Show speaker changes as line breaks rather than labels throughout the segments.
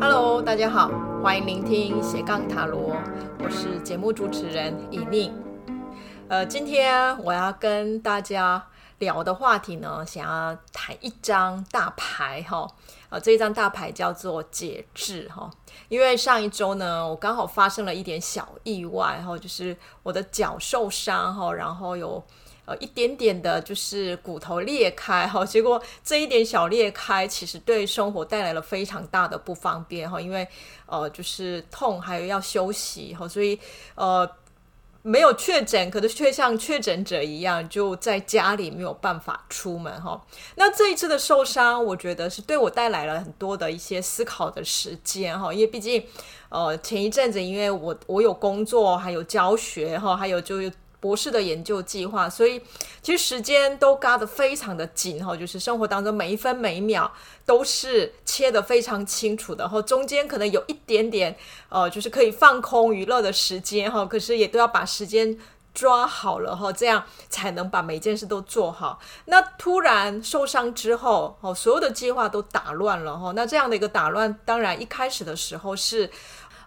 Hello，大家好，欢迎聆听斜杠塔罗，我是节目主持人以宁。呃，今天我要跟大家聊的话题呢，想要谈一张大牌哈，呃，这一张大牌叫做节制哈。因为上一周呢，我刚好发生了一点小意外哈，就是我的脚受伤哈，然后有呃一点点的，就是骨头裂开 哈。结果这一点小裂开，其实对生活带来了非常大的不方便哈，因为呃就是痛，还有要休息哈，所以呃。没有确诊，可是却像确诊者一样，就在家里没有办法出门哈。那这一次的受伤，我觉得是对我带来了很多的一些思考的时间哈，因为毕竟，呃，前一阵子因为我我有工作，还有教学哈，还有就。博士的研究计划，所以其实时间都嘎得非常的紧哈，就是生活当中每一分每一秒都是切得非常清楚的，然后中间可能有一点点呃，就是可以放空娱乐的时间哈，可是也都要把时间抓好了哈，这样才能把每件事都做好。那突然受伤之后，哦，所有的计划都打乱了哈，那这样的一个打乱，当然一开始的时候是。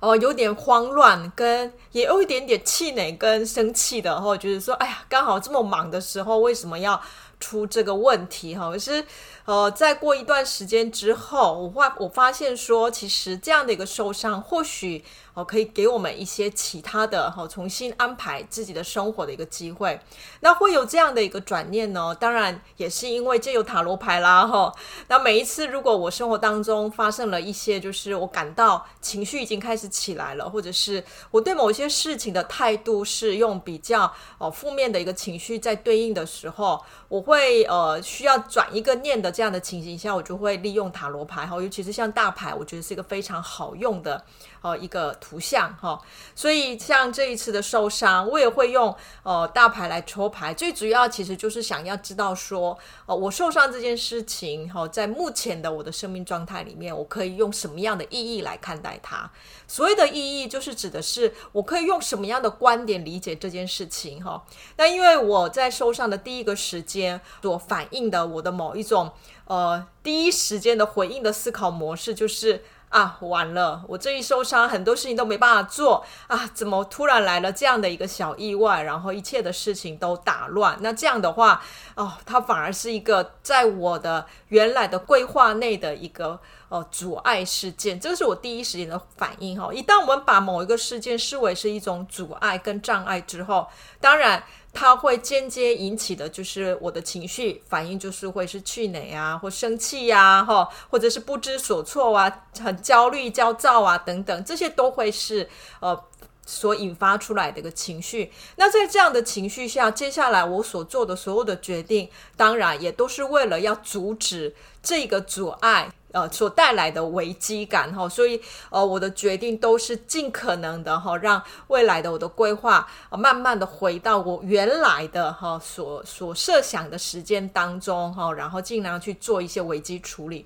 哦，有点慌乱，跟也有一点点气馁跟生气的，哈，就是说，哎呀，刚好这么忙的时候，为什么要出这个问题？哈，可是，呃，再过一段时间之后，我发我发现说，其实这样的一个受伤，或许。可以给我们一些其他的哈，重新安排自己的生活的一个机会。那会有这样的一个转念呢？当然也是因为这有塔罗牌啦哈。那每一次如果我生活当中发生了一些，就是我感到情绪已经开始起来了，或者是我对某些事情的态度是用比较哦负面的一个情绪在对应的时候，我会呃需要转一个念的这样的情形下，我就会利用塔罗牌哈，尤其是像大牌，我觉得是一个非常好用的。哦，一个图像哈，所以像这一次的受伤，我也会用呃大牌来抽牌，最主要其实就是想要知道说，呃，我受伤这件事情哈，在目前的我的生命状态里面，我可以用什么样的意义来看待它？所谓的意义，就是指的是我可以用什么样的观点理解这件事情哈。那因为我在受伤的第一个时间所反映的我的某一种呃第一时间的回应的思考模式就是。啊，完了！我这一受伤，很多事情都没办法做啊！怎么突然来了这样的一个小意外，然后一切的事情都打乱？那这样的话，哦，它反而是一个在我的原来的规划内的一个呃阻碍事件。这个是我第一时间的反应哈。一旦我们把某一个事件视为是一种阻碍跟障碍之后，当然。它会间接引起的就是我的情绪反应，就是会是气馁啊，或生气呀，哈，或者是不知所措啊，很焦虑、焦躁啊等等，这些都会是呃所引发出来的一个情绪。那在这样的情绪下，接下来我所做的所有的决定，当然也都是为了要阻止这个阻碍。呃，所带来的危机感哈，所以呃，我的决定都是尽可能的哈，让未来的我的规划慢慢的回到我原来的哈所所设想的时间当中哈，然后尽量去做一些危机处理。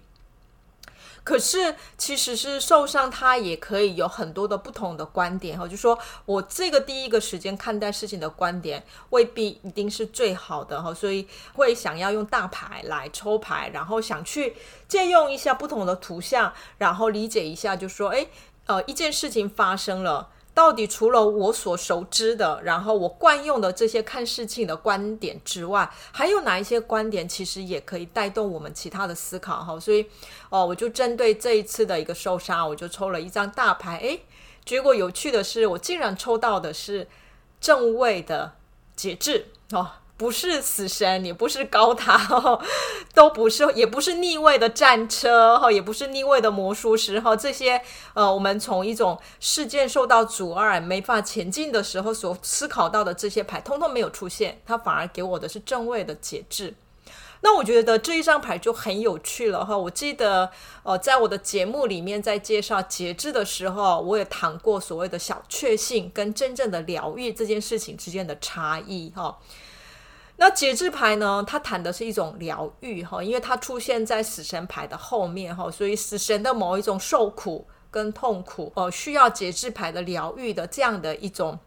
可是，其实是受伤，他也可以有很多的不同的观点哈。就说我这个第一个时间看待事情的观点，未必一定是最好的哈。所以会想要用大牌来抽牌，然后想去借用一下不同的图像，然后理解一下，就说，诶，呃，一件事情发生了。到底除了我所熟知的，然后我惯用的这些看事情的观点之外，还有哪一些观点其实也可以带动我们其他的思考哈？所以，哦，我就针对这一次的一个受伤，我就抽了一张大牌，诶，结果有趣的是，我竟然抽到的是正位的节制哦。不是死神，也不是高塔，都不是，也不是逆位的战车，哈，也不是逆位的魔术师，哈，这些，呃，我们从一种事件受到阻碍、没法前进的时候所思考到的这些牌，通通没有出现，它反而给我的是正位的节制。那我觉得这一张牌就很有趣了，哈。我记得，呃，在我的节目里面在介绍节制的时候，我也谈过所谓的小确幸跟真正的疗愈这件事情之间的差异，哈。那节制牌呢？它谈的是一种疗愈哈，因为它出现在死神牌的后面哈，所以死神的某一种受苦跟痛苦，呃，需要节制牌的疗愈的这样的一种。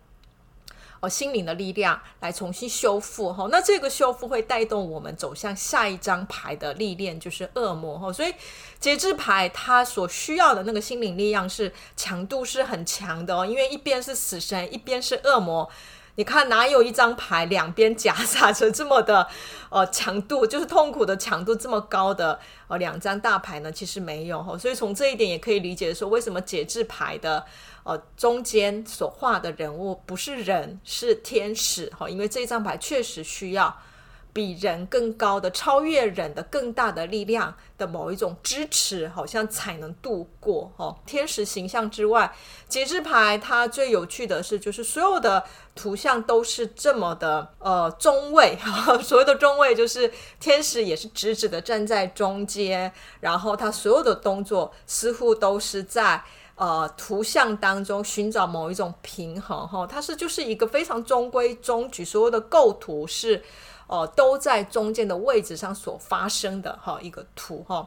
呃心灵的力量来重新修复哈。那这个修复会带动我们走向下一张牌的历练，就是恶魔哈。所以节制牌它所需要的那个心灵力量是强度是很强的哦，因为一边是死神，一边是恶魔。你看哪有一张牌两边夹杂着这么的呃强度，就是痛苦的强度这么高的呃两张大牌呢？其实没有哈，所以从这一点也可以理解说，为什么节制牌的呃中间所画的人物不是人，是天使哈，因为这张牌确实需要。比人更高的、超越人的更大的力量的某一种支持，好像才能度过哦。天使形象之外，节制牌它最有趣的是，就是所有的图像都是这么的呃中位哈。所谓的中位，就是天使也是直直的站在中间，然后他所有的动作似乎都是在呃图像当中寻找某一种平衡哈。它是就是一个非常中规中矩，所有的构图是。哦、都在中间的位置上所发生的哈一个图哈，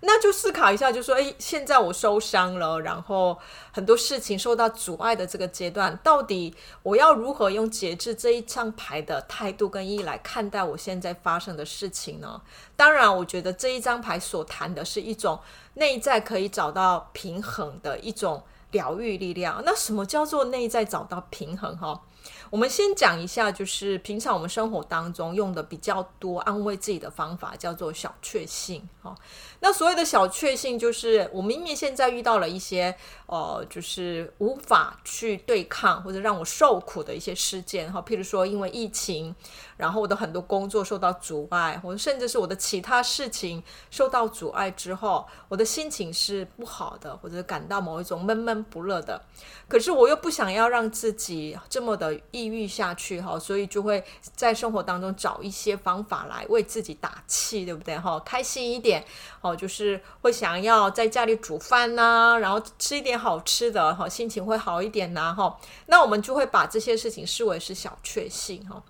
那就思考一下，就说，诶，现在我受伤了，然后很多事情受到阻碍的这个阶段，到底我要如何用节制这一张牌的态度跟意义来看待我现在发生的事情呢？当然，我觉得这一张牌所谈的是一种内在可以找到平衡的一种疗愈力量。那什么叫做内在找到平衡？哈？我们先讲一下，就是平常我们生活当中用的比较多安慰自己的方法，叫做小确幸。哈，那所谓的小确幸，就是我明明现在遇到了一些呃，就是无法去对抗或者让我受苦的一些事件。哈，譬如说因为疫情，然后我的很多工作受到阻碍，或者甚至是我的其他事情受到阻碍之后，我的心情是不好的，或者感到某一种闷闷不乐的。可是我又不想要让自己这么的抑郁下去哈，所以就会在生活当中找一些方法来为自己打气，对不对哈？开心一点哦，就是会想要在家里煮饭呐，然后吃一点好吃的哈，心情会好一点呐哈。那我们就会把这些事情视为是小确幸哈。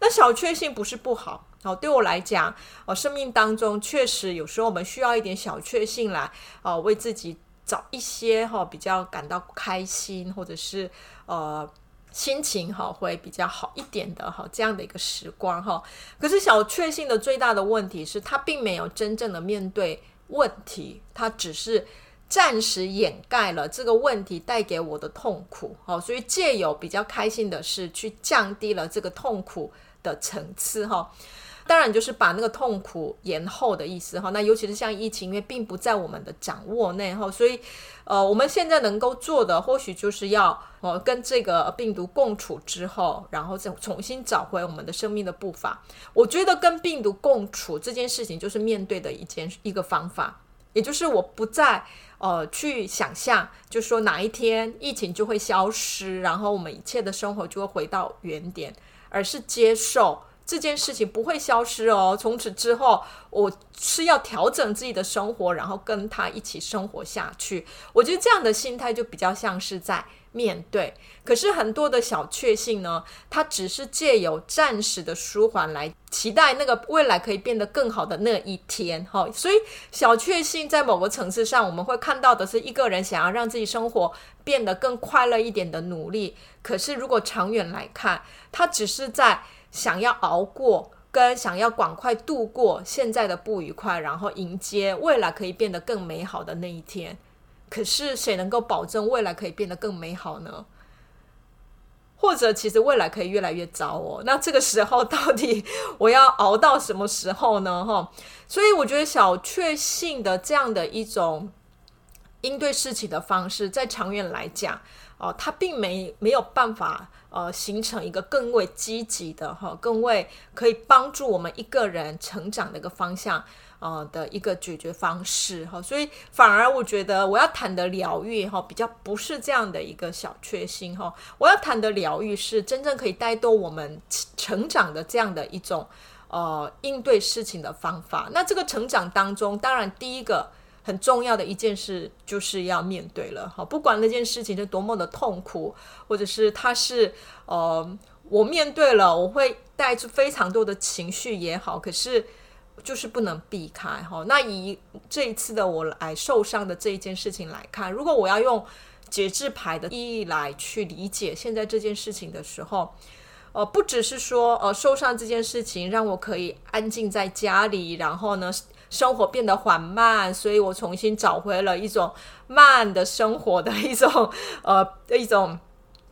那小确幸不是不好哦，对我来讲哦，生命当中确实有时候我们需要一点小确幸来哦，为自己。找一些哈比较感到开心，或者是呃心情哈会比较好一点的哈这样的一个时光哈。可是小确幸的最大的问题是，他并没有真正的面对问题，他只是暂时掩盖了这个问题带给我的痛苦。哈，所以借由比较开心的事去降低了这个痛苦的层次哈。当然就是把那个痛苦延后的意思哈，那尤其是像疫情，因为并不在我们的掌握内哈，所以呃，我们现在能够做的，或许就是要呃跟这个病毒共处之后，然后再重新找回我们的生命的步伐。我觉得跟病毒共处这件事情，就是面对的一件一个方法，也就是我不再呃去想象，就说哪一天疫情就会消失，然后我们一切的生活就会回到原点，而是接受。这件事情不会消失哦，从此之后我是要调整自己的生活，然后跟他一起生活下去。我觉得这样的心态就比较像是在面对。可是很多的小确幸呢，它只是借由暂时的舒缓来期待那个未来可以变得更好的那一天。哈，所以小确幸在某个层次上，我们会看到的是一个人想要让自己生活变得更快乐一点的努力。可是如果长远来看，它只是在。想要熬过，跟想要赶快度过现在的不愉快，然后迎接未来可以变得更美好的那一天。可是谁能够保证未来可以变得更美好呢？或者其实未来可以越来越糟哦？那这个时候到底我要熬到什么时候呢？哈，所以我觉得小确幸的这样的一种应对事情的方式，在长远来讲，哦，它并没没有办法。呃，形成一个更为积极的哈，更为可以帮助我们一个人成长的一个方向，呃的一个解决方式哈，所以反而我觉得我要谈的疗愈哈，比较不是这样的一个小确幸哈，我要谈的疗愈是真正可以带动我们成长的这样的一种呃应对事情的方法。那这个成长当中，当然第一个。很重要的一件事就是要面对了哈，不管那件事情是多么的痛苦，或者是它是呃，我面对了，我会带出非常多的情绪也好，可是就是不能避开哈。那以这一次的我来受伤的这一件事情来看，如果我要用节制牌的意义来去理解现在这件事情的时候，呃，不只是说呃受伤这件事情让我可以安静在家里，然后呢，生活变得缓慢，所以我重新找回了一种慢的生活的一种呃一种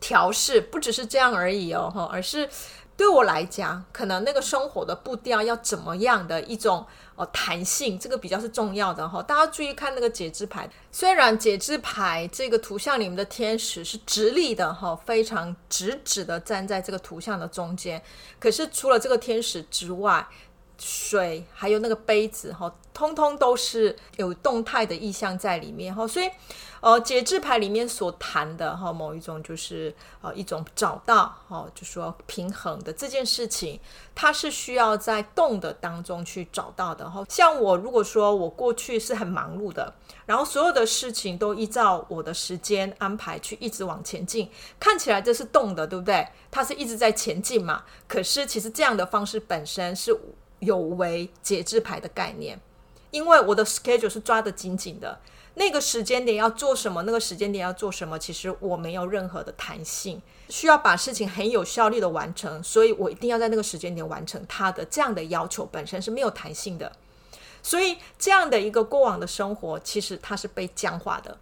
调试，不只是这样而已哦哈，而是。对我来讲，可能那个生活的步调要怎么样的一种哦弹性，这个比较是重要的哈。大家注意看那个节制牌，虽然节制牌这个图像里面的天使是直立的哈，非常直直的站在这个图像的中间，可是除了这个天使之外，水还有那个杯子哈，通通都是有动态的意象在里面哈，所以。呃，节制牌里面所谈的哈，某一种就是呃一种找到哈，就说平衡的这件事情，它是需要在动的当中去找到的哈。像我如果说我过去是很忙碌的，然后所有的事情都依照我的时间安排去一直往前进，看起来这是动的，对不对？它是一直在前进嘛。可是其实这样的方式本身是有违节制牌的概念，因为我的 schedule 是抓得紧紧的。那个时间点要做什么？那个时间点要做什么？其实我没有任何的弹性，需要把事情很有效率的完成，所以我一定要在那个时间点完成它的。这样的要求本身是没有弹性的，所以这样的一个过往的生活，其实它是被僵化的，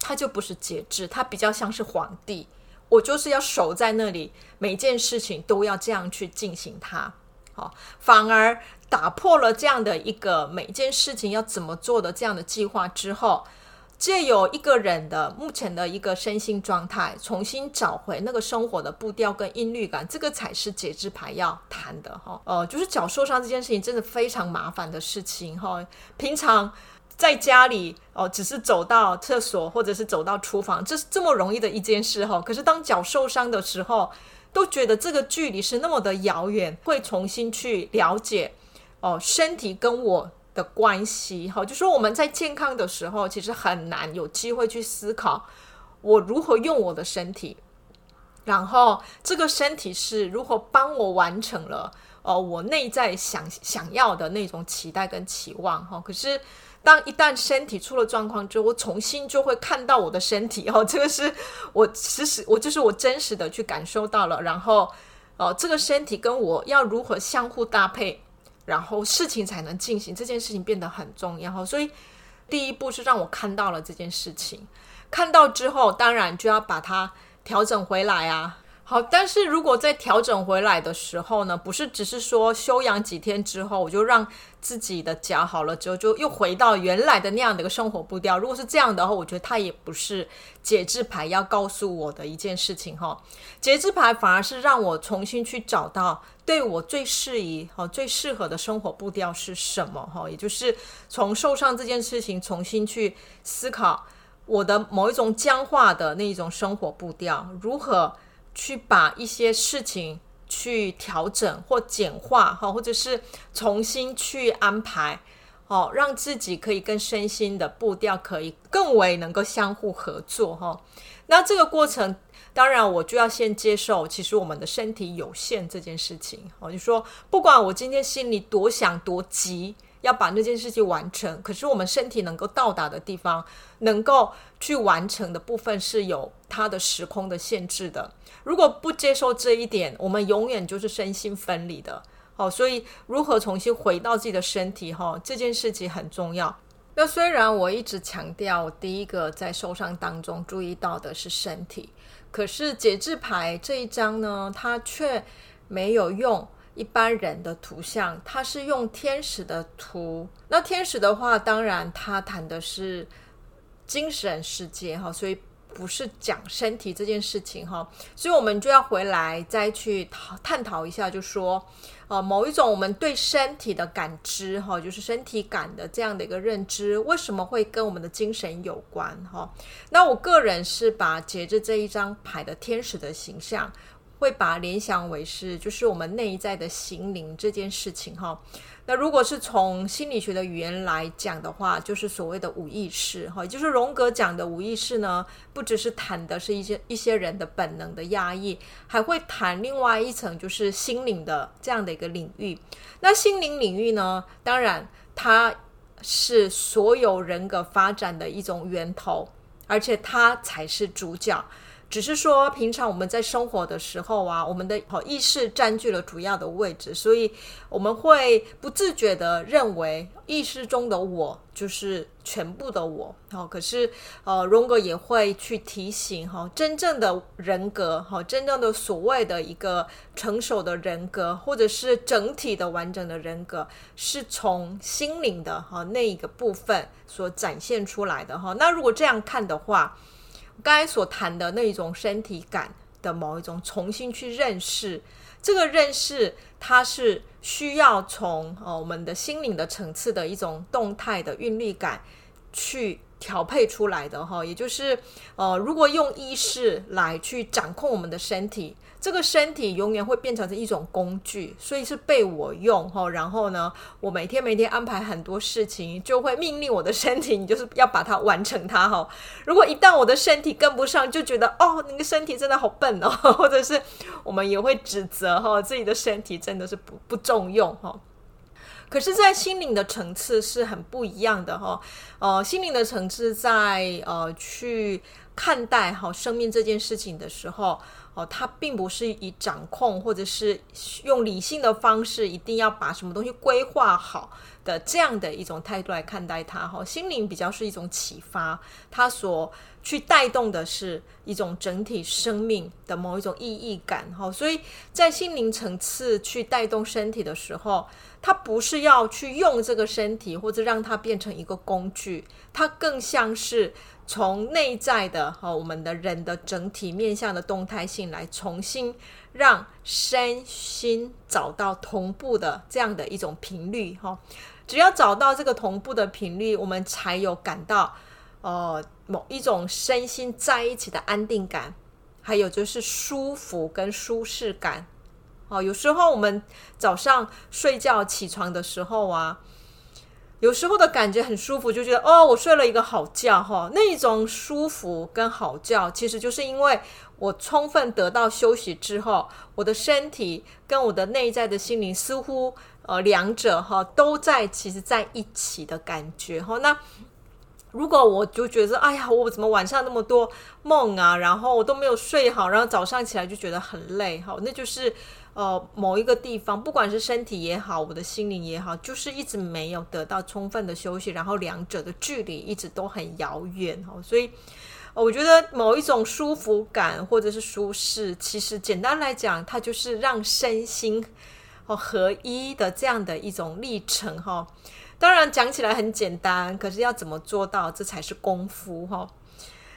它就不是节制，它比较像是皇帝，我就是要守在那里，每件事情都要这样去进行它。好，反而打破了这样的一个每件事情要怎么做的这样的计划之后，借由一个人的目前的一个身心状态，重新找回那个生活的步调跟韵律感，这个才是节制牌要谈的哈。呃，就是脚受伤这件事情真的非常麻烦的事情哈。平常在家里哦、只是走到厕所或者是走到厨房，这是这么容易的一件事哈。可是当脚受伤的时候，都觉得这个距离是那么的遥远，会重新去了解哦，身体跟我的关系。好，就说我们在健康的时候，其实很难有机会去思考我如何用我的身体，然后这个身体是如何帮我完成了哦，我内在想想要的那种期待跟期望。哈，可是。当一旦身体出了状况之后，我重新就会看到我的身体哦，这个是我实实我就是我真实的去感受到了，然后哦，这个身体跟我要如何相互搭配，然后事情才能进行，这件事情变得很重要。所以第一步是让我看到了这件事情，看到之后，当然就要把它调整回来啊。好，但是如果在调整回来的时候呢，不是只是说休养几天之后，我就让自己的脚好了之后，就又回到原来的那样的一个生活步调。如果是这样的话，我觉得它也不是节制牌要告诉我的一件事情哈。节制牌反而是让我重新去找到对我最适宜、哈最适合的生活步调是什么哈，也就是从受伤这件事情重新去思考我的某一种僵化的那一种生活步调如何。去把一些事情去调整或简化哈，或者是重新去安排，哦，让自己可以跟身心的步调可以更为能够相互合作哈。那这个过程，当然我就要先接受，其实我们的身体有限这件事情。我就说，不管我今天心里多想多急。要把那件事情完成，可是我们身体能够到达的地方，能够去完成的部分是有它的时空的限制的。如果不接受这一点，我们永远就是身心分离的。好，所以如何重新回到自己的身体，哈，这件事情很重要。那虽然我一直强调，第一个在受伤当中注意到的是身体，可是节制牌这一张呢，它却没有用。一般人的图像，它是用天使的图。那天使的话，当然它谈的是精神世界哈，所以不是讲身体这件事情哈。所以我们就要回来再去讨探讨一下，就说呃，某一种我们对身体的感知哈，就是身体感的这样的一个认知，为什么会跟我们的精神有关哈？那我个人是把节制这一张牌的天使的形象。会把联想为是，就是我们内在的心灵这件事情哈。那如果是从心理学的语言来讲的话，就是所谓的无意识哈，也就是荣格讲的无意识呢，不只是谈的是一些一些人的本能的压抑，还会谈另外一层，就是心灵的这样的一个领域。那心灵领域呢，当然它是所有人格发展的一种源头。而且它才是主角。只是说，平常我们在生活的时候啊，我们的好意识占据了主要的位置，所以我们会不自觉地认为意识中的我就是全部的我。好，可是呃，荣格也会去提醒哈，真正的人格哈，真正的所谓的一个成熟的人格，或者是整体的完整的人格，是从心灵的哈那一个部分所展现出来的哈。那如果这样看的话，刚才所谈的那一种身体感的某一种重新去认识，这个认识它是需要从呃我们的心灵的层次的一种动态的韵律感去调配出来的哈，也就是呃如果用意识来去掌控我们的身体。这个身体永远会变成一种工具，所以是被我用哈。然后呢，我每天每天安排很多事情，就会命令我的身体，你就是要把它完成它哈。如果一旦我的身体跟不上，就觉得哦，那个身体真的好笨哦，或者是我们也会指责哈自己的身体真的是不不重用哈。可是，在心灵的层次是很不一样的哈。呃，心灵的层次在呃去看待哈生命这件事情的时候。哦，它并不是以掌控或者是用理性的方式，一定要把什么东西规划好的这样的一种态度来看待它。哈，心灵比较是一种启发，它所去带动的是一种整体生命的某一种意义感。哈，所以在心灵层次去带动身体的时候，它不是要去用这个身体或者让它变成一个工具，它更像是。从内在的哈，我们的人的整体面向的动态性来重新让身心找到同步的这样的一种频率哈。只要找到这个同步的频率，我们才有感到呃某一种身心在一起的安定感，还有就是舒服跟舒适感。哦，有时候我们早上睡觉起床的时候啊。有时候的感觉很舒服，就觉得哦，我睡了一个好觉哈。那种舒服跟好觉，其实就是因为我充分得到休息之后，我的身体跟我的内在的心灵似乎呃两者哈都在其实在一起的感觉哈。那如果我就觉得哎呀，我怎么晚上那么多梦啊，然后我都没有睡好，然后早上起来就觉得很累哈，那就是。呃，某一个地方，不管是身体也好，我的心灵也好，就是一直没有得到充分的休息，然后两者的距离一直都很遥远哦。所以，我觉得某一种舒服感或者是舒适，其实简单来讲，它就是让身心哦合一的这样的一种历程哈。当然讲起来很简单，可是要怎么做到，这才是功夫哈。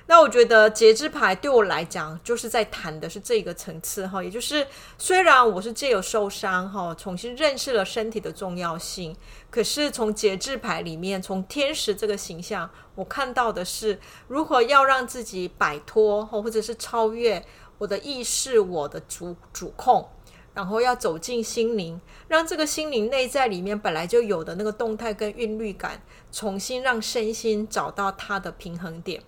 那我觉得节制牌对我来讲，就是在谈的是这个层次哈，也就是虽然我是借由受伤哈，重新认识了身体的重要性，可是从节制牌里面，从天使这个形象，我看到的是如何要让自己摆脱或者是超越我的意识，我的主主控，然后要走进心灵，让这个心灵内在里面本来就有的那个动态跟韵律感，重新让身心找到它的平衡点。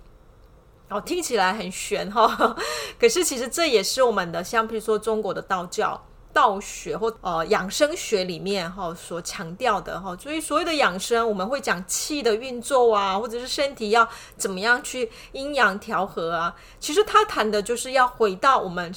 哦，听起来很玄哈，可是其实这也是我们的，像比如说中国的道教、道学或呃养生学里面哈所强调的哈。所以所谓的养生，我们会讲气的运作啊，或者是身体要怎么样去阴阳调和啊。其实他谈的就是要回到我们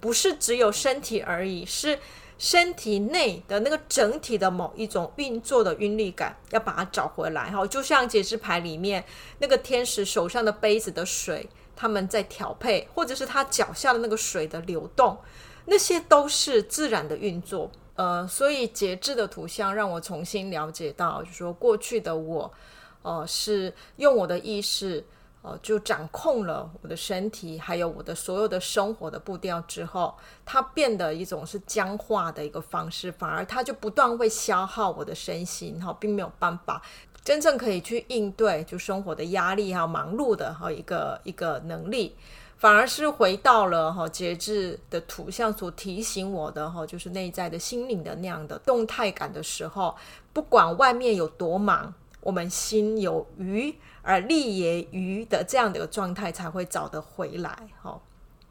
不是只有身体而已，是。身体内的那个整体的某一种运作的韵律感，要把它找回来哈。就像节制牌里面那个天使手上的杯子的水，他们在调配，或者是他脚下的那个水的流动，那些都是自然的运作。呃，所以节制的图像让我重新了解到，就是说过去的我，呃，是用我的意识。就掌控了我的身体，还有我的所有的生活的步调之后，它变得一种是僵化的一个方式，反而它就不断会消耗我的身心，哈，并没有办法真正可以去应对就生活的压力还有，忙碌的哈一个一个能力，反而是回到了哈节制的图像所提醒我的哈，就是内在的心灵的那样的动态感的时候，不管外面有多忙，我们心有余。而立也余的这样的一个状态才会找得回来哈。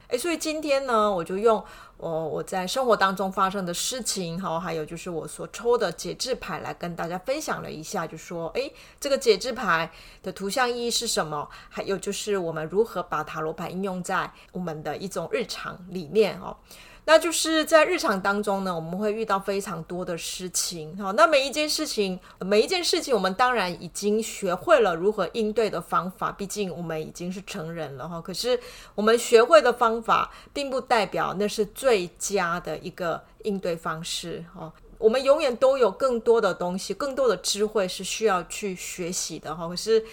诶，所以今天呢，我就用我、我在生活当中发生的事情，哈，还有就是我所抽的节制牌来跟大家分享了一下，就说，诶，这个节制牌的图像意义是什么？还有就是我们如何把塔罗牌应用在我们的一种日常里面，哦。那就是在日常当中呢，我们会遇到非常多的事情，哈。那每一件事情，每一件事情，我们当然已经学会了如何应对的方法，毕竟我们已经是成人了，哈。可是我们学会的方法，并不代表那是最佳的一个应对方式，哈。我们永远都有更多的东西，更多的智慧是需要去学习的，哈。可是。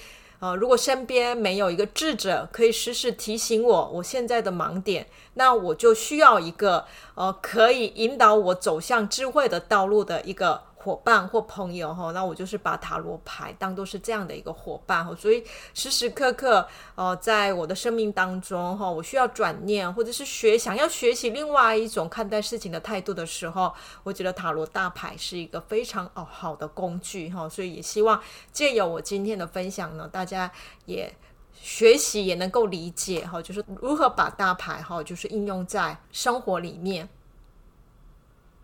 呃，如果身边没有一个智者可以时时提醒我我现在的盲点，那我就需要一个呃可以引导我走向智慧的道路的一个。伙伴或朋友哈，那我就是把塔罗牌当做是这样的一个伙伴哈，所以时时刻刻哦，在我的生命当中哈，我需要转念或者是学想要学习另外一种看待事情的态度的时候，我觉得塔罗大牌是一个非常哦好的工具哈，所以也希望借由我今天的分享呢，大家也学习也能够理解哈，就是如何把大牌哈，就是应用在生活里面。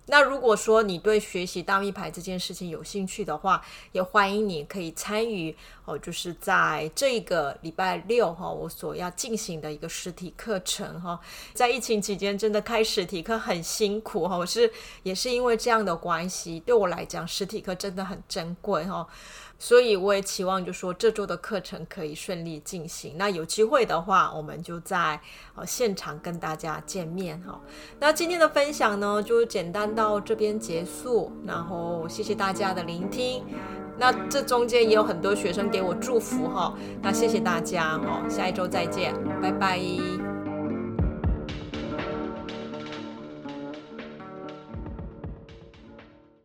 那如果说你对学习大密牌这件事情有兴趣的话，也欢迎你可以参与哦，就是在这个礼拜六哈，我所要进行的一个实体课程哈。在疫情期间，真的开实体课很辛苦哈，我是也是因为这样的关系，对我来讲，实体课真的很珍贵哈。所以我也期望，就说这周的课程可以顺利进行。那有机会的话，我们就在呃现场跟大家见面哈。那今天的分享呢，就简单到这边结束。然后谢谢大家的聆听。那这中间也有很多学生给我祝福哈。那谢谢大家哈，下一周再见，拜拜。